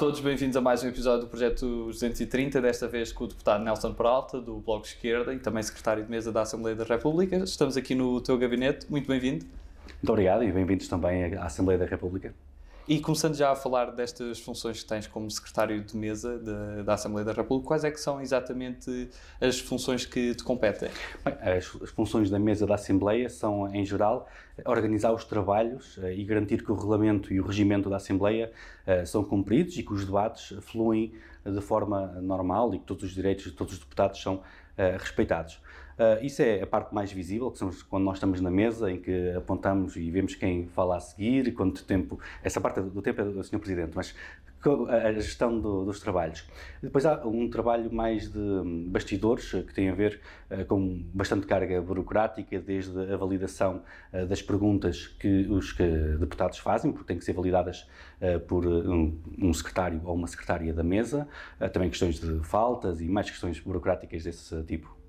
Todos, bem-vindos a mais um episódio do Projeto 230, desta vez com o deputado Nelson Peralta, do Bloco Esquerda e também secretário de mesa da Assembleia da República. Estamos aqui no teu gabinete, muito bem-vindo. Muito obrigado e bem-vindos também à Assembleia da República. E começando já a falar destas funções que tens como secretário de mesa de, da Assembleia da República, quais é que são exatamente as funções que te competem? Bem, as, as, funções da mesa da Assembleia são, em geral, organizar os trabalhos uh, e garantir que o regulamento e o regimento da Assembleia uh, são cumpridos e que os debates fluem de forma normal e que todos os direitos de todos os deputados são uh, respeitados. Uh, isso é a parte mais visível, que somos quando nós estamos na mesa, em que apontamos e vemos quem fala a seguir, e quanto tempo. Essa parte do tempo é do Sr. Presidente, mas a gestão do, dos trabalhos. Depois há um trabalho mais de bastidores, que tem a ver uh, com bastante carga burocrática, desde a validação uh, das perguntas que os que deputados fazem, porque têm que ser validadas uh, por um, um, secretário ou uma secretária da mesa, também questões de faltas e mais questões burocráticas desse tipo.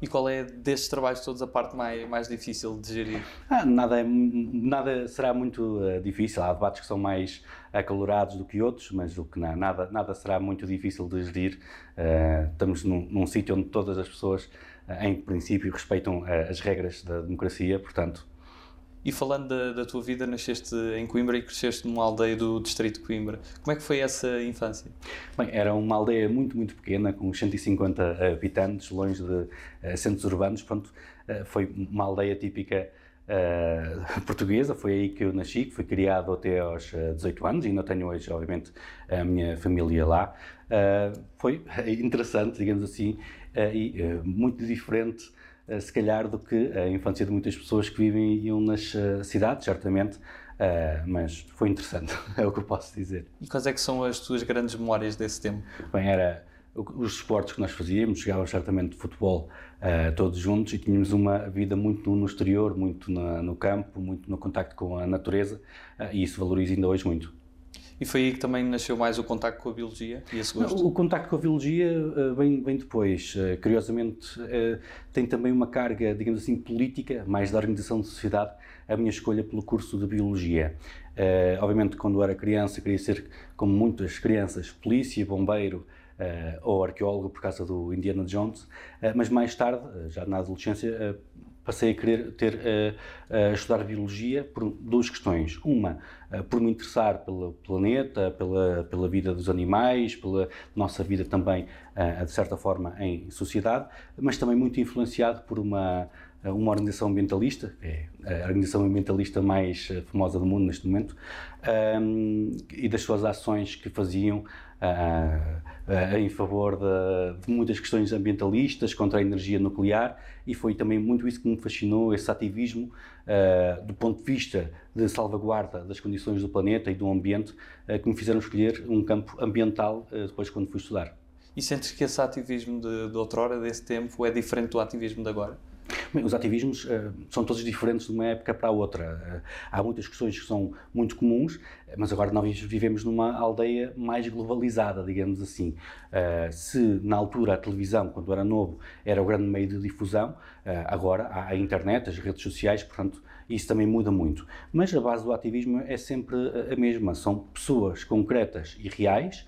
E qual é destes trabalhos todos a parte mais, mais difícil de gerir? Ah, nada, é, nada será muito uh, difícil. Há debates que são mais acalorados do que outros, mas o que não, nada, nada será muito difícil de gerir. Uh, estamos num, num sítio onde todas as pessoas, uh, em princípio, respeitam as regras da democracia, portanto, e falando da, da, tua vida, nasceste em Coimbra e cresceste numa aldeia do distrito de Coimbra. Como é que foi essa infância? Bem, era uma aldeia muito, muito pequena, com 150 habitantes, longe de uh, centros urbanos. Pronto, uh, foi uma aldeia típica uh, portuguesa. Foi aí que eu nasci, que fui criado até aos 18 anos. E ainda tenho hoje, obviamente, a minha família lá. foi interessante, digamos assim, e muito diferente se calhar, do que a infância de muitas pessoas que vivem iam nas eh, cidades, certamente, Uh, mas foi interessante, é o que eu posso dizer. E quais é que são as tuas grandes memórias desse tempo? Bem, era os esportes que nós fazíamos, jogávamos certamente de futebol uh, todos juntos e tínhamos uma vida muito no exterior, muito na, no campo, muito no contacto com a natureza uh, e isso valoriza ainda hoje muito. E foi aí que também nasceu mais o contacto com a biologia e esse gosto? O contacto com a biologia vem, vem depois. Uh, curiosamente, uh, tem também uma carga, digamos assim, política, mais da organização de sociedade, a minha escolha pelo curso de biologia. obviamente, quando era criança, queria ser, como muitas crianças, polícia, bombeiro, Uh, ou arqueólogo por causa do Indiana Jones, uh, mas mais tarde, já na adolescência, passei a querer ter uh, estudar biologia por duas questões. Uma, uh, por me interessar pelo planeta, pela, pela vida dos animais, pela nossa vida também, de certa forma, em sociedade, mas também muito influenciado por uma uma organização ambientalista, é a organização ambientalista mais famosa do mundo neste momento, e das suas ações que faziam uh, uh, em favor de, de, muitas questões ambientalistas, contra a energia nuclear, e foi também muito isso que me fascinou, esse ativismo uh, do ponto de vista de salvaguarda das condições do planeta e do ambiente, que me fizeram escolher um campo ambiental depois quando fui estudar. E sentes que esse ativismo de, de outrora, desse tempo, é diferente do ativismo de agora? Bem, os ativismos uh, são todos diferentes de uma época para a outra. Uh, há muitas questões que são muito comuns, mas agora nós vivemos numa aldeia mais globalizada, digamos assim. Uh, se na altura a televisão, quando era novo, era o grande meio de difusão, agora há a internet, as redes sociais, portanto, isso também muda muito. Mas a base do ativismo é sempre a mesma, são pessoas concretas e reais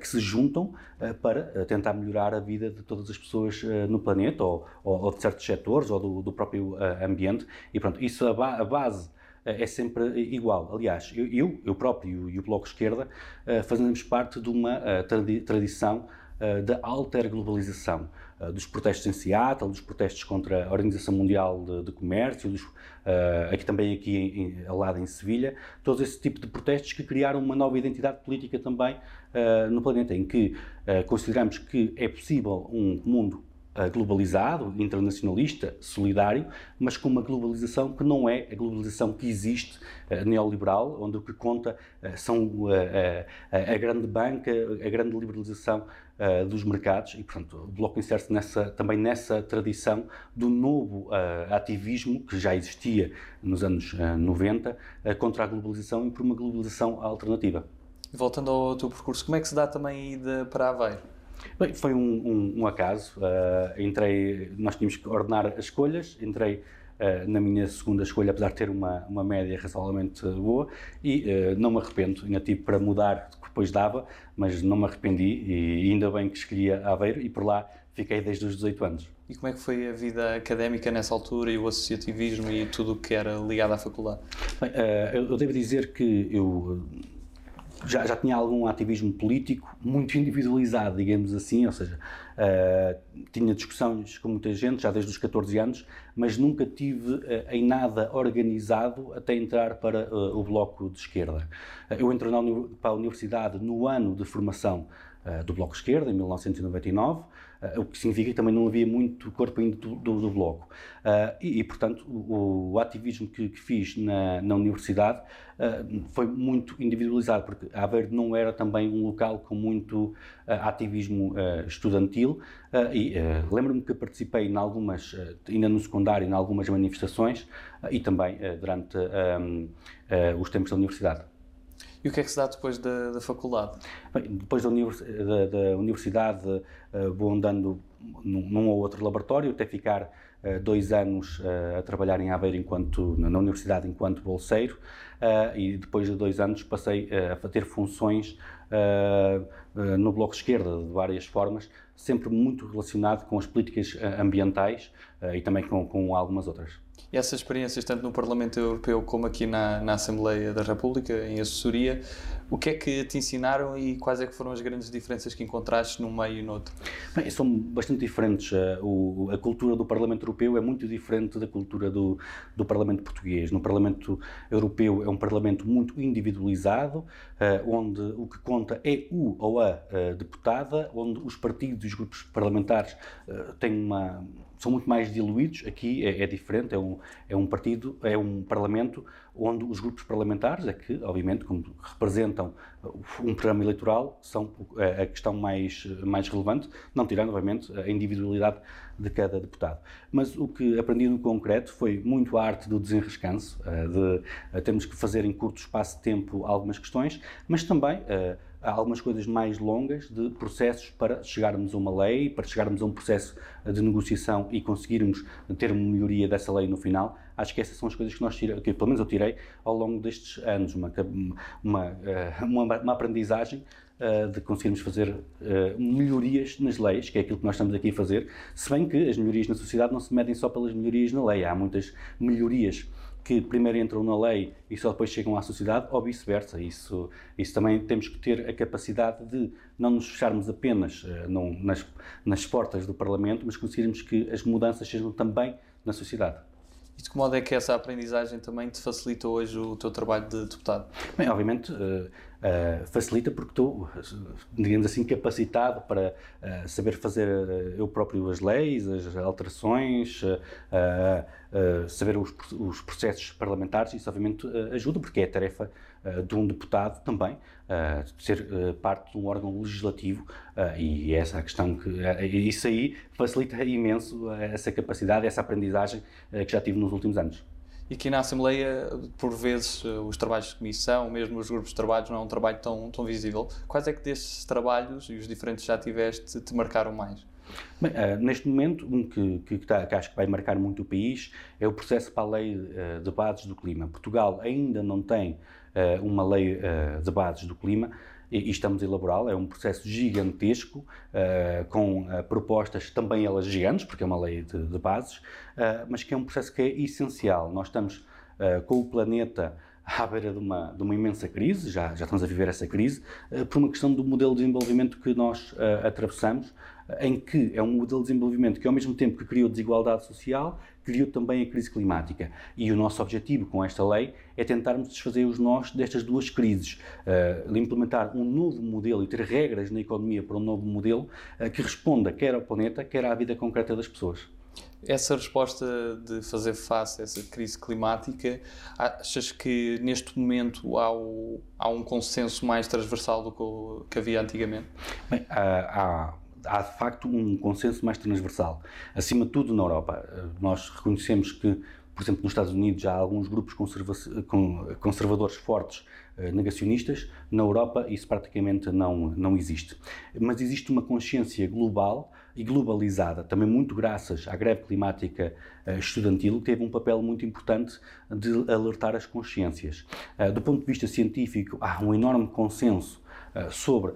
que se juntam para tentar melhorar a vida de todas as pessoas no planeta ou, ou de certos setores ou do, do próprio ambiente e pronto, isso a, ba a base é sempre igual. Aliás, eu, eu próprio e o Bloco Esquerda fazemos parte de uma tradi tradição uh, da alterglobalização, uh, dos protestos em Seattle, dos protestos contra a Organização Mundial de, de Comércio, dos, uh, aqui também aqui em, em, ao lado em Sevilha, todo esse tipo de protestos que criaram uma nova identidade política também no planeta, em que consideramos que é possível um mundo globalizado, internacionalista, solidário, mas com uma globalização que não é a globalização que existe neoliberal, onde o que conta são a grande banca, a grande liberalização dos mercados e, portanto, o Bloco insere-se nessa, também nessa tradição do novo ativismo que já existia nos anos 90 eh, contra a globalização e por uma globalização alternativa. Voltando ao teu percurso, como é que se dá também a ida para Aveiro? Bem, foi um, um, um acaso. Uh, entrei, nós tínhamos que ordenar as escolhas. Entrei uh, na minha segunda escolha, apesar de ter uma, uma média razoavelmente boa, e uh, não me arrependo. Ainda tive para mudar, depois dava, mas não me arrependi e ainda bem que escolhi Aveiro e por lá fiquei desde os 18 anos. E como é que foi a vida académica nessa altura e o associativismo e tudo o que era ligado à faculdade? Bem, eu devo dizer que eu já, já tinha algum ativismo político muito individualizado, digamos assim, ou seja, uh, tinha discussões com muita gente já desde os 14 anos, mas nunca tive uh, em nada organizado até entrar para uh, o Bloco de Esquerda. eu entrei na, para a universidade no ano de formação do Bloco de Esquerda, em 1999, uh, o que significa que também não havia muito corpo ainda do, do, do Bloco. Uh, e, e, portanto, o, o ativismo que, que, fiz na, na universidade uh, foi muito individualizado, porque a Aveiro não era também um local com muito ativismo estudantil. e lembro-me que participei em algumas, ainda no secundário, em algumas manifestações e também durante os tempos da universidade. E o que é que se dá depois da, da faculdade? Bem, depois da, univers, da, da universidade uh, vou andando num, num, ou outro laboratório até ficar uh, dois anos uh, a trabalhar em Aveiro enquanto, na, na universidade enquanto bolseiro e depois de dois anos passei a ter funções no Bloco de Esquerda de várias formas, sempre muito relacionado com as políticas ambientais e também com, com algumas outras. E essas experiências, tanto no Parlamento Europeu como aqui na, na Assembleia da República, em assessoria, o que é que te ensinaram e quais é que foram as grandes diferenças que encontraste num meio e no outro? Bem, são bastante diferentes. Eh, o, a cultura do Parlamento Europeu é muito diferente da cultura do, do Parlamento Português. No Parlamento Europeu é um Parlamento muito individualizado, uh, onde o que conta é o ou a uh, deputada, onde os partidos e os grupos parlamentares uh, têm uma são muito mais diluídos. Aqui é, é, diferente, é um, é um partido, é um parlamento onde os grupos parlamentares, é que, obviamente, como representam um programa eleitoral, são a questão mais, mais relevante, não tirando, obviamente, a individualidade de cada deputado. Mas o que aprendi no concreto foi muito a arte do desenrescanço, eh, de eh, termos que fazer em curto espaço de tempo algumas questões, mas também eh, algumas coisas mais longas de processos para chegarmos a uma lei, para chegarmos a um processo de negociação e conseguirmos ter uma melhoria dessa lei no final. Acho que essas são as coisas que nós tiramos, que pelo menos eu tirei ao longo destes anos, uma, uma, eh, uma, uma aprendizagem uh, de conseguirmos fazer uh, melhorias nas leis, que é aquilo que nós estamos aqui a fazer, se bem que as melhorias na sociedade não se medem só pelas melhorias na lei, há muitas melhorias que primeiro entram na lei e só depois chegam à sociedade, ou vice-versa. Isso, isso também temos que ter a capacidade de não nos fecharmos apenas uh, não, nas, nas portas do Parlamento, mas conseguirmos que as mudanças sejam também na sociedade. E de que modo é que essa aprendizagem também te facilita hoje o teu trabalho de deputado? Bem, obviamente uh, uh, facilita porque estou, digamos assim, capacitado para uh, saber fazer eu próprio as leis, as alterações, saber os, os, processos parlamentares. Isso obviamente ajuda porque é a tarefa de um deputado também ser parte de um órgão legislativo e é essa a questão que isso aí facilita imenso essa capacidade, essa aprendizagem que já tive nos últimos anos. E aqui na Assembleia, por vezes, os trabalhos de comissão, mesmo os grupos de trabalho, não é um trabalho tão, tão visível. Quais é que destes trabalhos, e os diferentes que já tiveste, te marcaram mais? Bem, uh, neste momento, um que, que, tá, que, acho que vai marcar muito o país é o processo para a lei uh, de bases do clima. Portugal ainda não tem uh, uma lei de bases do clima, e, estamos a elaborá-la. É um processo gigantesco, uh, com uh, propostas também elas gigantes, porque é uma lei de, de bases, uh, mas que é um processo que é essencial. Nós estamos com o planeta à beira de uma, de uma imensa crise, já, já estamos a viver essa crise, por uma questão do modelo de desenvolvimento que nós atravessamos, em que é um modelo de desenvolvimento que, ao mesmo tempo que criou desigualdade social, criou também a crise climática. E o nosso objetivo com esta lei é tentarmos desfazer os nós destas duas crises, uh, implementar um novo modelo e ter regras na economia para um novo modelo uh, que responda quer ao planeta, quer à vida concreta das pessoas. Essa resposta de fazer face a essa crise climática, achas que neste momento há, o, há um consenso mais transversal do que, que havia antigamente? Bem, há, há há de facto um consenso mais transversal. Acima de tudo, na Europa, eh, nós reconhecemos que Por exemplo, nos Estados Unidos há alguns grupos conserva conservadores fortes negacionistas, na Europa isso praticamente não, não existe. Mas existe uma consciência global e globalizada, também muito graças à greve climática uh, estudantil, que teve um papel muito importante de alertar as consciências. Do ponto de vista científico, há um enorme consenso sobre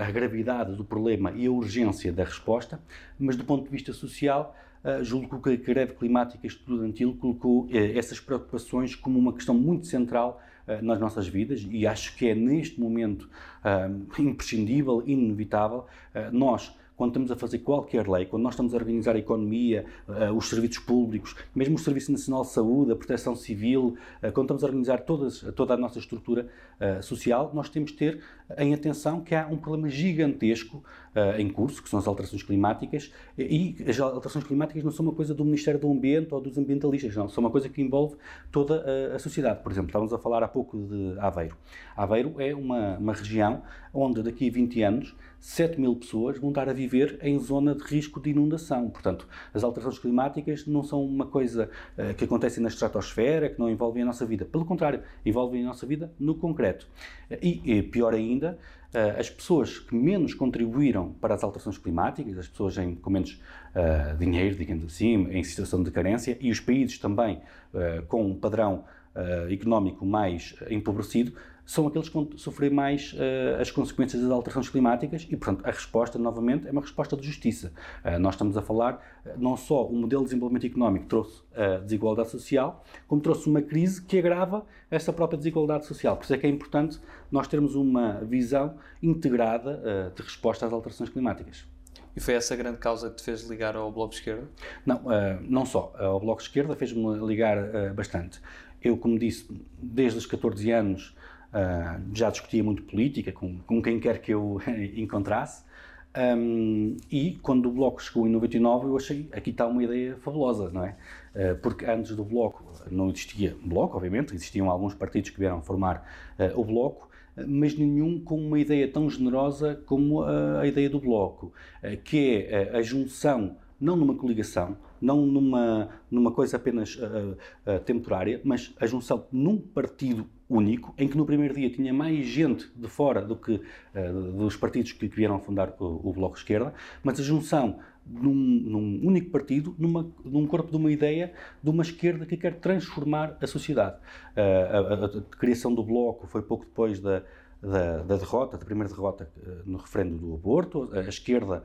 a gravidade do problema e a urgência da resposta, mas do ponto de vista social, Uh, julgo que a greve climática estudantil colocou essas preocupações como uma questão muito central nas nossas vidas e acho que é neste momento imprescindível, inevitável, nós quando estamos a fazer qualquer lei, quando nós estamos a organizar a economia, os serviços públicos, mesmo o Serviço Nacional de Saúde, a proteção civil, quando estamos a organizar todas, toda a nossa estrutura social, nós temos de ter em atenção que há um problema gigantesco em curso, que são as alterações climáticas, e as alterações climáticas não são uma coisa do Ministério do Ambiente ou dos ambientalistas, não, são uma coisa que envolve toda a, a sociedade. Por exemplo, estávamos a falar há pouco de Aveiro. Aveiro é uma, uma região onde daqui a 20 anos 7 mil pessoas vão estar a viver em zona de risco de inundação. Portanto, as alterações climáticas não são uma coisa uh, que acontece na estratosfera, que não envolvem a nossa vida. Pelo contrário, envolvem a nossa vida no concreto. E, e pior ainda, uh, as pessoas que menos contribuíram para as alterações climáticas, as pessoas em, com menos uh, dinheiro, digamos assim, em situação de carência, e os países também com um padrão económico mais empobrecido, são aqueles que vão sofrer mais uh, as consequências das alterações climáticas e, portanto, a resposta, novamente, é uma resposta de justiça. Uh, nós estamos a falar, uh, não só o modelo de desenvolvimento económico trouxe a desigualdade social, como trouxe uma crise que agrava essa própria desigualdade social. Por isso é que é importante nós termos uma visão integrada de resposta às alterações climáticas. E foi essa a grande causa que te fez ligar ao Bloco de Esquerda? Não, não só. Ao Bloco de Esquerda fez-me ligar bastante. Eu, como disse, desde os 14 anos Uh, já discutia muito política com, com quem quer que eu encontrasse. Um, e quando o Bloco chegou em 99, eu achei aqui está uma ideia fabulosa, não é? Uh, porque antes do Bloco não existia Bloco, obviamente, existiam alguns partidos que vieram formar uh, o Bloco, mas nenhum com uma ideia tão generosa como a, a ideia do Bloco, que é a junção, não numa coligação, não numa, numa coisa apenas temporária, mas a junção num partido único, em que no primeiro dia tinha mais gente de fora do que uh, dos partidos que, vieram fundar o, o, Bloco de Esquerda, mas a junção num, num, único partido, numa, num corpo de uma ideia de uma esquerda que quer transformar a sociedade. Uh, a, a, a, criação do Bloco foi pouco depois da, da, da derrota, da primeira derrota uh, no referendo do aborto. A, esquerda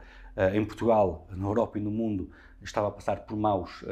em Portugal, na Europa e no mundo estava a passar por maus,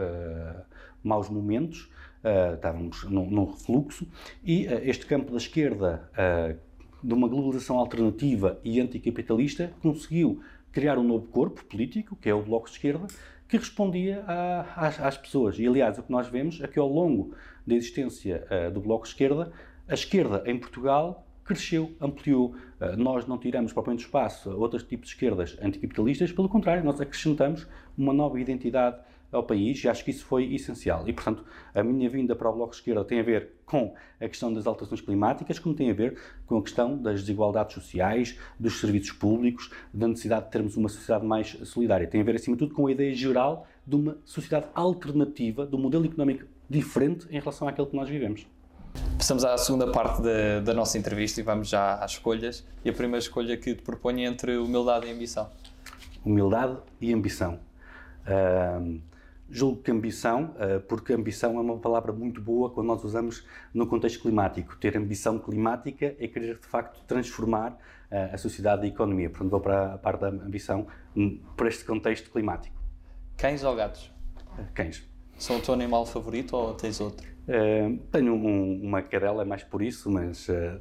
maus momentos uh, estávamos num, refluxo, e uh, este campo da esquerda, uh, de uma globalização alternativa e anticapitalista, conseguiu criar um novo corpo político, que é o Bloco de Esquerda, que respondia a, às, às, pessoas. E, aliás, o que nós vemos é que, ao longo da existência do Bloco de Esquerda, a esquerda em Portugal cresceu, ampliou. nós não tiramos propriamente espaço a outros tipos de esquerdas anticapitalistas, pelo contrário, nós acrescentamos uma nova identidade ao país e acho que isso foi essencial. E, portanto, a minha vinda para o Bloco de Esquerda tem a ver com a questão das alterações climáticas, como tem a ver com a questão das desigualdades sociais, dos serviços públicos, da necessidade de termos uma sociedade mais solidária. Tem a ver, acima de tudo, com a ideia geral de uma sociedade alternativa, de um modelo económico diferente em relação àquele que nós vivemos. Passamos à segunda parte da, da nossa entrevista e vamos já às escolhas. E a primeira escolha que te proponho é entre humildade e ambição. Humildade e ambição. Uh, Julgo que ambição, eh, porque ambição é uma palavra muito boa quando nós usamos no contexto climático. Ter ambição climática é querer, de facto, transformar eh, a sociedade e a economia. Portanto, vou para a parte da ambição hum, por este contexto climático. Cães ou gatos? Eh, cães. São o teu animal favorito ou tens outro? Uh, tenho um, uma cadela, é mais por isso, mas uh,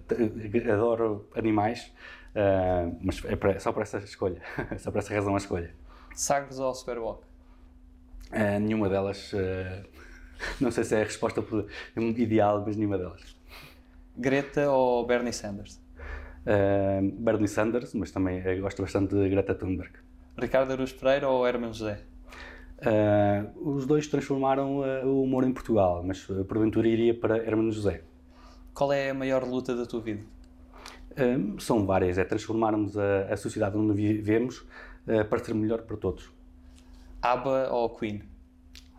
adoro animais, uh, mas é para, só por essa escolha, só por essa razão a escolha. Sagres ou Superwalk? Uh, nenhuma delas. Uh, não sei se é a resposta ideal, mas nenhuma delas. Greta ou Bernie Sanders? Uh, Bernie Sanders, mas também gosto bastante de Greta Thunberg. Ricardo Aruz Pereira ou Herman José? Os dois transformaram o humor em Portugal, mas porventura iria para Herman José. Qual é a maior luta da tua vida? são várias, é transformarmos a, a sociedade onde vivemos para ser melhor para todos. ABBA ou Queen?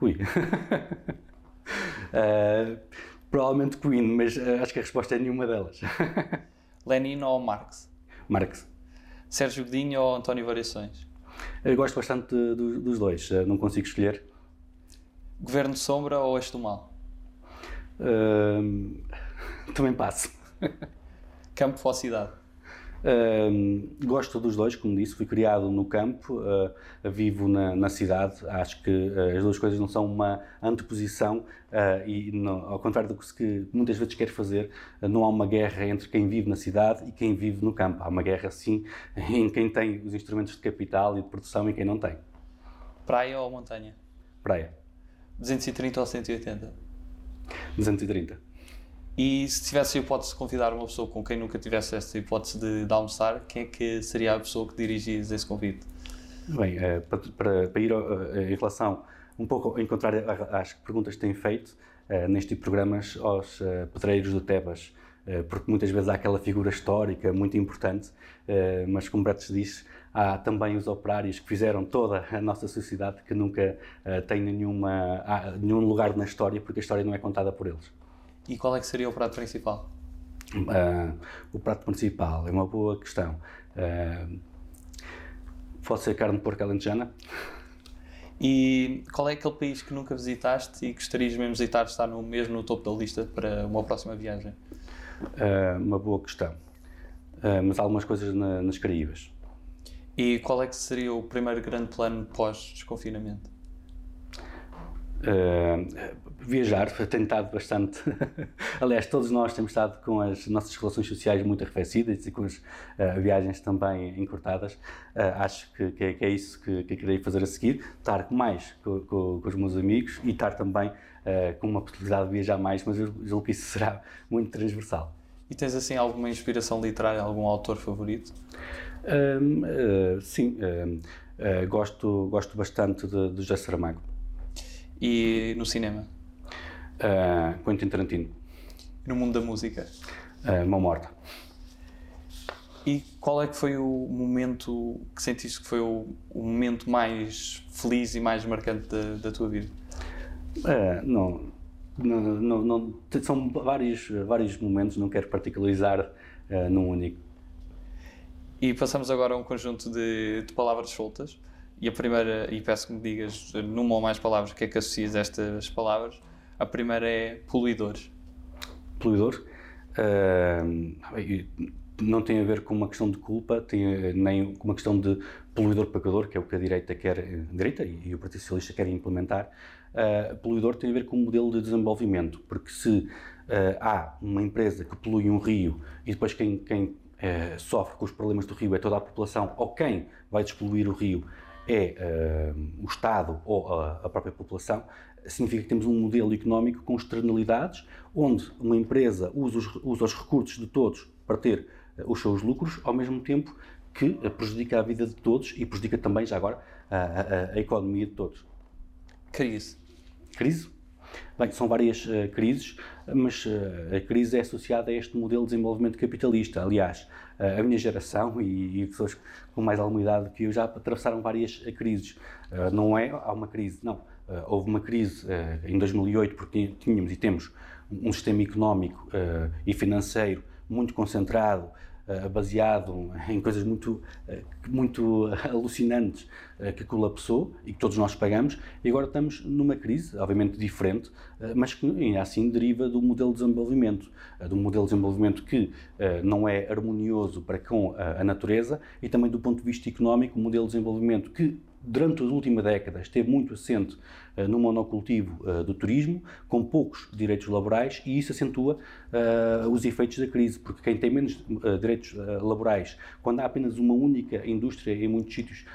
Ui. Uh, provavelmente Queen, mas uh, acho que a resposta é nenhuma delas. Lenin ou Marx? Marx. Sérgio Godinho ou António Variações? Eu gosto bastante dos dois, não consigo escolher. Governo de sombra ou eixo do mal? Uh, também passo. Campo ou cidade? Uh, gosto dos dois, como disse, fui criado no campo, uh, vivo na, na, cidade. Acho que uh, as duas coisas não são uma anteposição e, não, ao contrário do que, se, muitas vezes quer fazer, não há uma guerra entre quem vive na cidade e quem vive no campo. Há uma guerra, sim, em quem tem os instrumentos de capital e de produção e quem não tem. Praia ou montanha? Praia. 230 ou 180? 230. E se tivesse a hipótese de convidar uma pessoa com quem nunca tivesse essa hipótese de, de almoçar, quem é que seria a pessoa que dirigias esse convite? Bem, uh, para, para, para, ir uh, em relação um pouco a encontrar as perguntas que têm feito uh, neste tipo de programas aos pedreiros do Tebas, porque muitas vezes há aquela figura histórica muito importante, mas como Bretes disse, há também os operários que fizeram toda a nossa sociedade que nunca têm nenhuma, nenhum lugar na história, porque a história não é contada por eles. E qual é que seria o prato principal? Uh, o prato principal é uma boa questão. Uh, pode ser carne de porco alentejana. E qual é aquele país que nunca visitaste e gostarias mesmo de visitar, está no mesmo no topo da lista para uma próxima viagem? Uh, uma boa questão. mas há algumas coisas na, nas Caraíbas. E qual é que seria o primeiro grande plano pós-desconfinamento? Uh, viajar, tenho estado bastante. Aliás, todos nós temos estado com as nossas relações sociais muito arrefecidas e com as uh, viagens também encurtadas. Uh, acho que, que, é, que, é, isso que, que querei fazer a seguir: estar mais com, com, com os meus amigos e estar também com uma possibilidade de viajar mais, mas eu julgo que isso será muito transversal. E tens assim alguma inspiração literária, algum autor favorito? sim, gosto, gosto bastante de, de José Saramago. E no cinema? Uh, Quentin Tarantino. No mundo da música? Uh, Mão Morta. E qual é que foi o momento que sentiste que foi o, o momento mais feliz e mais marcante da, da tua vida? Uh, não, não, não, não, são vários, vários momentos, não quero particularizar uh, num único. E passamos agora a um conjunto de, de palavras soltas. E a primeira, e peço que me digas numa ou mais palavras o que é que associas a estas palavras. A primeira é poluidores. Poluidor? Uh, não tem a ver com uma questão de culpa, tem nem com uma questão de poluidor-pagador, que é o que a direita quer, a direita e, o Partido Socialista querem implementar. Uh, poluidor tem a ver com um modelo de desenvolvimento, porque se uh, há uma empresa que polui um rio e depois quem, quem uh, sofre com os problemas do rio é toda a população, ou quem vai despoluir o rio é o Estado ou a, a própria população, significa que temos um modelo económico com externalidades, onde uma empresa usa os, usa os recursos de todos para ter uh, os seus lucros, ao mesmo tempo que prejudica a vida de todos e prejudica também, já agora, a, a, a economia de todos. Crise. Crise? Bem, são várias uh, crises, mas uh, a crise é associada a este modelo de desenvolvimento capitalista. Aliás, uh, a minha geração e, e, pessoas com mais alguma idade que eu já atravessaram várias crises. não é há uma crise, não. Houve uma crise em 2008 porque tínhamos e temos um sistema económico e financeiro muito concentrado, eh, baseado em coisas muito, eh, muito alucinantes eh, que colapsou e que todos nós pagamos, e agora estamos numa crise, obviamente diferente, mas que ainda assim deriva do modelo de desenvolvimento, do modelo de desenvolvimento que não é harmonioso para com a natureza e também do ponto de vista económico, o modelo de desenvolvimento que durante as últimas décadas esteve muito assente uh, no monocultivo uh, do turismo, com poucos direitos laborais, e isso acentua uh, os efeitos da crise, porque quem tem menos direitos laborais, quando há apenas uma única indústria em muitos sítios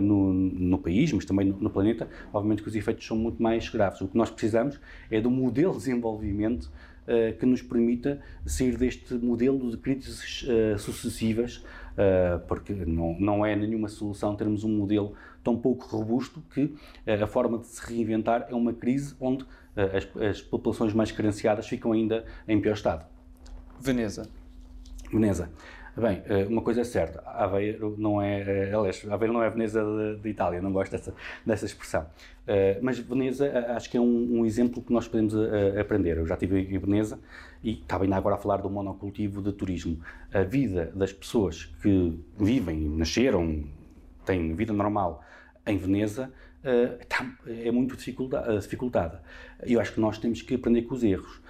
no, no, país, mas também no, no, planeta, obviamente que os efeitos são muito mais graves. O que nós precisamos é de um modelo de desenvolvimento que nos permita sair deste modelo de crises sucessivas, porque não, não é nenhuma solução termos um modelo tão pouco robusto que eh, a forma de se reinventar é uma crise onde eh, as, as populações mais carenciadas ficam ainda em pior estado. Veneza. Veneza. Bem, eh, uma coisa é certa, Aveiro não é, aliás, Aveiro não é Veneza de, Itália, não gosto dessa, dessa expressão. Mas Veneza acho que é um, um exemplo que nós podemos aprender. Eu já estive em Veneza e estava ainda agora a falar do monocultivo de turismo. A vida das pessoas que vivem, nasceram, têm vida normal em Veneza é muito dificultada. Eu acho que nós temos que aprender com os erros,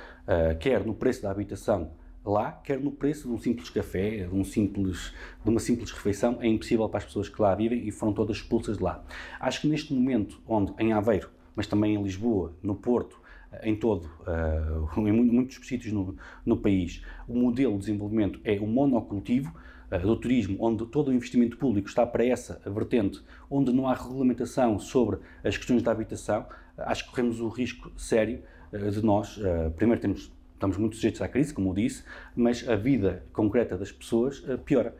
quer no preço da habitação lá, quer no preço de um simples café, de, um simples, de uma simples refeição, é impossível para as pessoas que lá vivem e foram todas expulsas de lá. Acho que neste momento, onde em Aveiro, mas também em Lisboa, no Porto, em todo, em muitos sítios no, no, país, o modelo de desenvolvimento é o monocultivo do turismo, onde todo o investimento público está para essa vertente, onde não há regulamentação sobre as questões da habitação, uh, acho que corremos o risco sério de nós, primeiro temos estamos muito sujeitos à crise, como eu disse, mas a vida concreta das pessoas piora.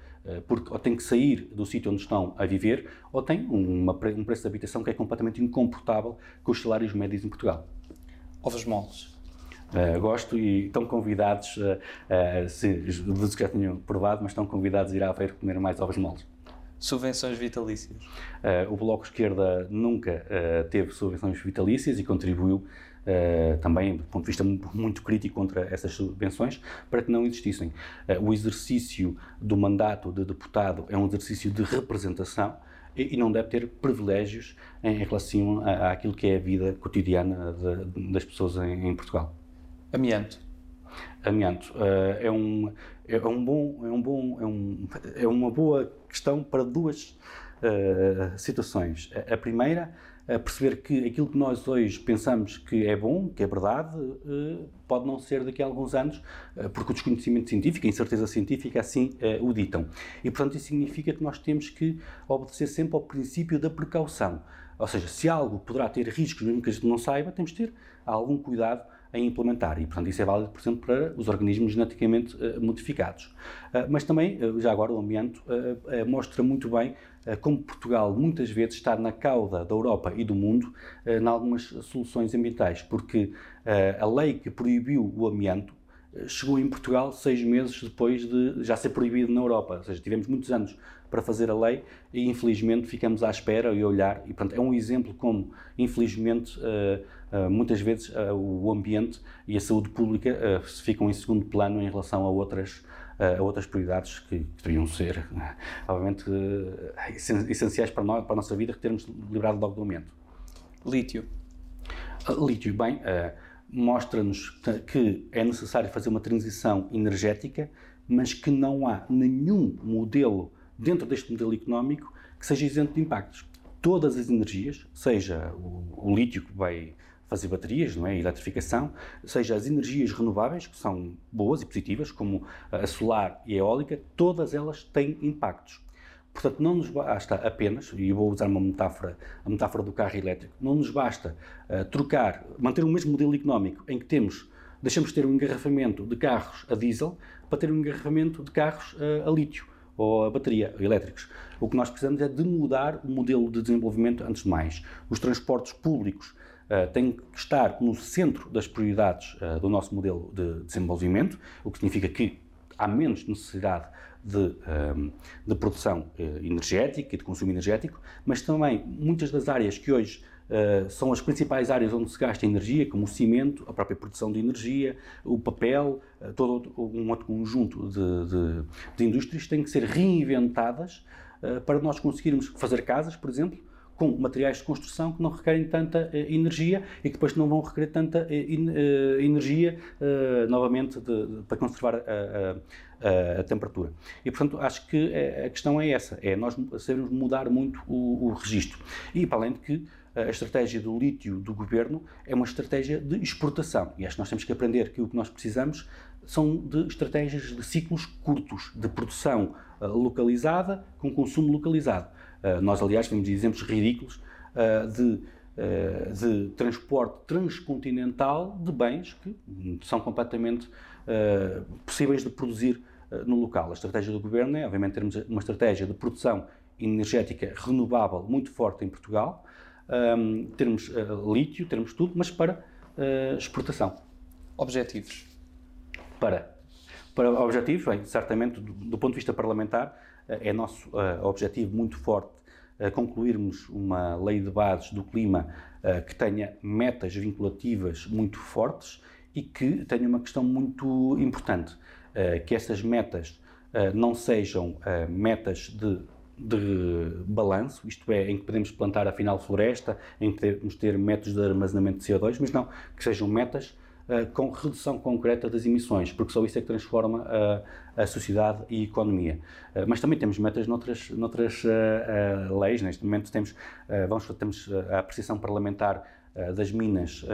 Porque ou têm que sair do sítio onde estão a viver, ou têm uma, um preço de habitação que é completamente incomportável com os salários médios em Portugal. Ovos moles. Uh, gosto e estão convidados, uh, uh, se, que já tinham provado, mas estão convidados a ir à feira comer mais ovos moles. Subvenções vitalícias. o Bloco Esquerda nunca teve subvenções vitalícias e contribuiu Uh, também do ponto de vista muito crítico contra essas subvenções, para que não existissem. Uh, o exercício do mandato de deputado é um exercício de representação e, e não deve ter privilégios em, relação à, àquilo que é a vida cotidiana de, das pessoas em, em, Portugal. Amianto. Amianto uh, é um é um bom é um bom é, um, é uma boa questão para duas situações. A, a primeira a perceber que aquilo que nós hoje pensamos que é bom, que é verdade, eh, pode não ser daqui a alguns anos, porque o desconhecimento científico, a incerteza científica assim o ditam. E, portanto, isso significa que nós temos que obedecer sempre ao princípio da precaução. Ou seja, se algo poderá ter riscos, mesmo que a gente não saiba, temos de ter algum cuidado em implementar. E, portanto, isso é válido, por exemplo, para os organismos geneticamente uh, modificados. Uh, mas também, uh, já agora, o ambiente mostra muito bem como Portugal muitas vezes está na cauda da Europa e do mundo em algumas soluções ambientais, porque a lei que proibiu o amianto chegou em Portugal seis meses depois de já ser proibido na Europa. Ou seja, tivemos muitos anos para fazer a lei e infelizmente ficamos à espera e a olhar. E portanto é um exemplo como, infelizmente, uh, uh, muitas vezes uh, o ambiente e a saúde pública ficam em segundo plano em relação a outras a outras prioridades que, deveriam ser, obviamente, essenciais para, nós, para a nossa vida, que termos livrado logo do ambiente. Lítio. lítio, bem, mostra-nos que é necessário fazer uma transição energética, mas que não há nenhum modelo dentro deste modelo económico que seja isento de impactos. Todas as energias, seja o, o lítio que vai fazer baterias, não é? A eletrificação, seja as energias renováveis, que são boas e positivas, como a solar e a eólica, todas elas têm impactos. Portanto, não nos basta apenas, e vou usar uma metáfora, a metáfora do carro elétrico, não nos basta uh, trocar, manter o mesmo modelo económico em que temos, deixamos de ter um engarrafamento de carros a diesel para ter um engarrafamento de carros uh, a lítio ou a bateria elétricos. O que nós precisamos é de mudar o modelo de desenvolvimento antes de mais. Os transportes públicos uh, têm que estar no centro das prioridades uh, do nosso modelo de desenvolvimento, o que significa que há menos necessidade de, ehm, de produção uh, energética e de consumo energético, mas também muitas das áreas que hoje Uh, são as principais áreas onde se gasta energia, como o cimento, a própria produção de energia, o papel, uh, todo um outro conjunto de, de, de indústrias têm que ser reinventadas para nós conseguirmos fazer casas, por exemplo, com materiais de construção que não requerem tanta energia e que depois não vão requerer tanta energia novamente de, para conservar a, a, temperatura. E, portanto, acho que a questão é essa, é nós sabermos mudar muito o, o registro. E, para além de que a estratégia do lítio do governo é uma estratégia de exportação. E acho que nós temos que aprender que o que nós precisamos são de estratégias de ciclos curtos, de produção localizada com consumo localizado. Nós, aliás, temos exemplos ridículos de, de transporte transcontinental de bens que são completamente possíveis de produzir no local. A estratégia do governo é, obviamente, termos uma estratégia de produção energética renovável muito forte em Portugal, um, termos uh, lítio, termos tudo, mas para exportação. Objetivos? Para, Para objetivos, bem, certamente, do, do, ponto de vista parlamentar, é nosso objetivo muito forte concluirmos uma lei de bases do clima que tenha metas vinculativas muito fortes e que tenha uma questão muito importante, que essas metas não sejam metas de de balanço, isto é, em que podemos plantar afinal floresta, em que podemos ter métodos de armazenamento de CO2, mas não, que sejam metas com redução concreta das emissões, porque só isso é que transforma a sociedade e a economia. Mas também temos metas noutras, noutras leis, neste momento temos, vamos, temos a apreciação parlamentar das minas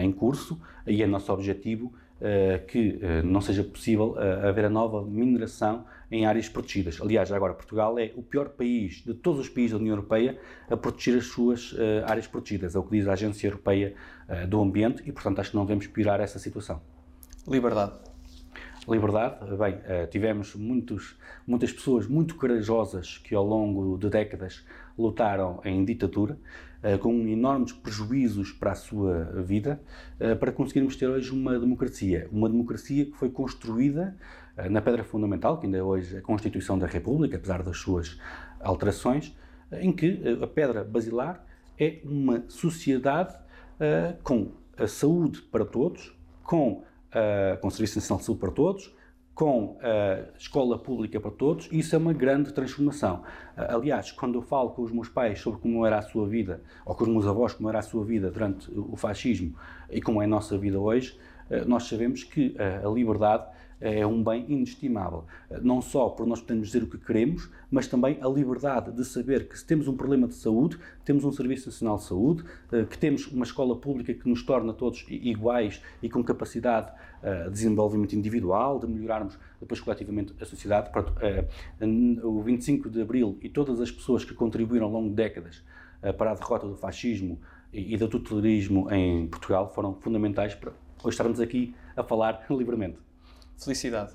em curso e é nosso objetivo eh, que eh, não seja possível eh, haver a nova mineração em áreas protegidas. Aliás, agora Portugal é o pior país de todos os países da União Europeia a proteger as suas áreas protegidas, é o que diz a Agência Europeia do Ambiente e, portanto, acho que não devemos piorar essa situação. Liberdade. Liberdade, bem, tivemos muitos, muitas pessoas muito corajosas que ao longo de décadas lutaram em ditadura, eh, com enormes prejuízos para a sua vida, eh, para conseguirmos ter hoje uma democracia. Uma democracia que foi construída eh, na pedra fundamental, que ainda é hoje a Constituição da República, apesar das suas alterações, em que a pedra basilar é uma sociedade com a saúde para todos, com, com Serviço Nacional de Saúde para todos, com a escola pública para todos, isso é uma grande transformação. Aliás, quando eu falo com os meus pais sobre como era a sua vida, ou com os meus avós como era a sua vida durante o fascismo e como é a nossa vida hoje, nós sabemos que a liberdade é um bem inestimável. Não só por nós podermos dizer o que queremos, mas também a liberdade de saber que se temos um problema de saúde, temos um Serviço Nacional de Saúde, eh, que temos uma escola pública que nos torna todos iguais e com capacidade eh, de desenvolvimento individual, de melhorarmos depois coletivamente a sociedade. Eh, o 25 de Abril e todas as pessoas que contribuíram ao longo de décadas para a derrota do fascismo e do totalitarismo em Portugal foram fundamentais para hoje estarmos aqui a falar livremente. Felicidade.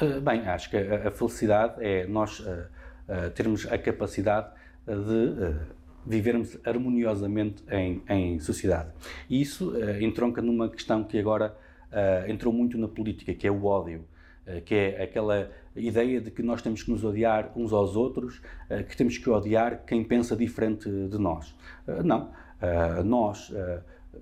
Uh, bem, acho que a, felicidade é nós uh, uh, termos a capacidade de vivermos harmoniosamente em, em, sociedade. E isso entronca numa questão que agora entrou muito na política, que é o ódio. Que é aquela ideia de que nós temos que nos odiar uns aos outros, que temos que odiar quem pensa diferente de nós. Não. Nós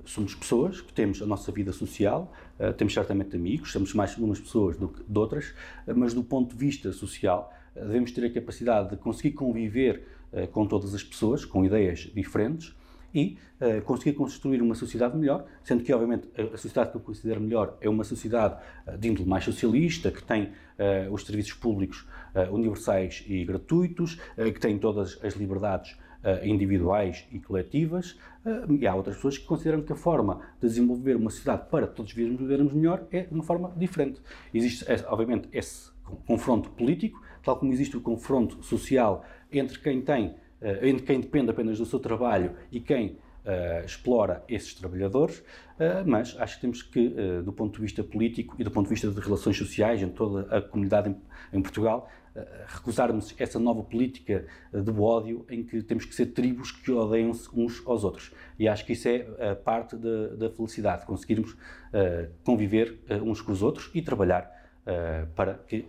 somos pessoas que temos a nossa vida social, uh, temos certamente amigos, somos mais umas pessoas do que de outras, uh, mas do ponto de vista social, uh, devemos ter a capacidade de conseguir conviver com todas as pessoas, com ideias diferentes e conseguir construir uma sociedade melhor, sendo que, obviamente, a, sociedade que eu considero melhor é uma sociedade de índole mais socialista, que tem os serviços públicos universais e gratuitos, que tem todas as liberdades individuais e coletivas, uh, e há outras pessoas que consideram que a forma de desenvolver uma sociedade para todos vivermos melhor é de uma forma diferente. Existe, obviamente, esse confronto político, tal como existe o confronto social entre quem tem, uh, entre quem depende apenas do seu trabalho e quem Uh, explora esses trabalhadores, uh, mas acho que temos que, uh, do ponto de vista político e do ponto de vista de relações sociais em toda a comunidade em, em Portugal, recusarmos essa nova política de ódio em que temos que ser tribos que odeiam-se uns aos outros. E acho que isso é parte da, da felicidade, conseguirmos conviver uns com os outros e trabalhar para que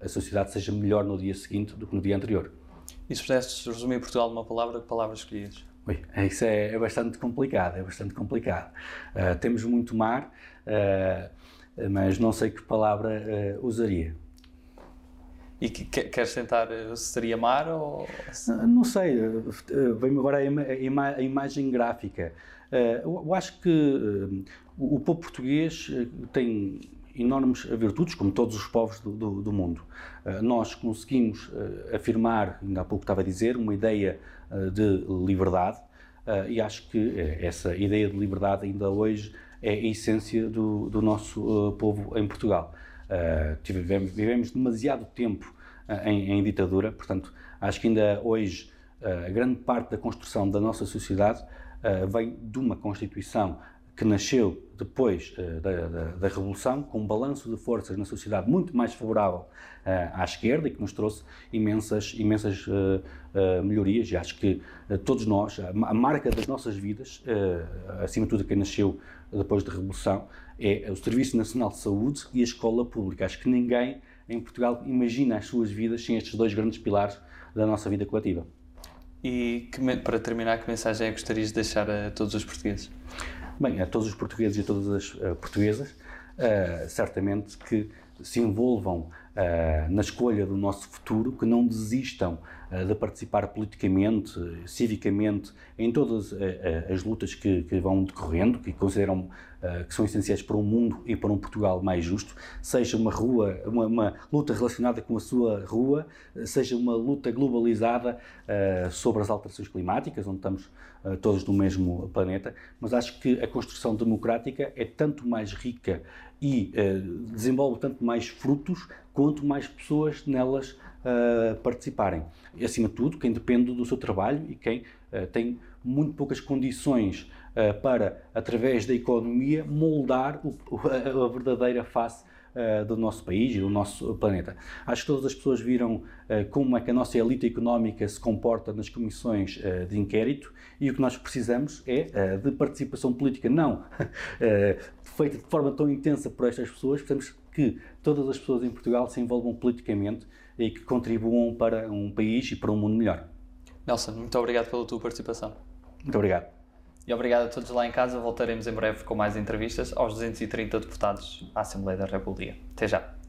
a sociedade seja melhor no dia seguinte do que no dia anterior. E se pudesses resumir Portugal numa palavra, que palavras escolhias? Ui, isso é, é, bastante complicado, é bastante complicado. Uh, temos muito mar, uh, mas não sei que palavra uh, usaria. E que, queres tentar, seria mar ou... Não sei, vem-me agora a, ima a, imagem gráfica. Eu acho que o povo português tem enormes virtudes, como todos os povos do, do, do mundo. Nós conseguimos afirmar, ainda há pouco estava a dizer, uma ideia eh, de liberdade, eh, e acho que eh, essa ideia de liberdade ainda hoje é a essência do, do nosso povo em Portugal. Vivemos, vivemos demasiado tempo em, em, ditadura, portanto, acho que ainda hoje a grande parte da construção da nossa sociedade vem de uma Constituição que nasceu depois uh, da, da, da, Revolução, com um balanço de forças na sociedade muito mais favorável uh, à esquerda e que nos trouxe imensas, imensas uh, melhorias. E acho que todos nós, a, a, marca das nossas vidas, acima de tudo quem nasceu depois da Revolução, é o Serviço Nacional de Saúde e a escola pública. Acho que ninguém em Portugal imagina as suas vidas sem estes dois grandes pilares da nossa vida coletiva. E que, para terminar, que mensagem é que gostarias de deixar a todos os portugueses? Bem, a todos os portugueses e a todas as uh, portuguesas, uh, certamente que se envolvam uh, na escolha do nosso futuro, que não desistam uh, de participar politicamente, civicamente, em todas uh, as lutas que, que, vão decorrendo, que consideram que são essenciais para um mundo e para um Portugal mais justo, seja uma rua, uma, uma luta relacionada com a sua rua, seja uma luta globalizada sobre as alterações climáticas, onde estamos todos no mesmo planeta, mas acho que a construção democrática é tanto mais rica e desenvolve tanto mais frutos quanto mais pessoas nelas uh, participarem. E, acima de tudo, quem depende do seu trabalho e quem uh, tem muito poucas condições uh, para, através da economia, moldar o, a, a verdadeira face do nosso país e do nosso planeta. Acho que todas as pessoas viram como é que a nossa elite económica se comporta nas comissões de inquérito e o que nós precisamos é de participação política, não feita de forma tão intensa por estas pessoas, precisamos que todas as pessoas em Portugal se envolvam politicamente e que contribuam para um país e para um mundo melhor. Nelson, muito obrigado pela tua participação. Muito obrigado. E obrigado a todos lá em casa. Voltaremos em breve com mais entrevistas aos 230 deputados à Assembleia da República. Até já.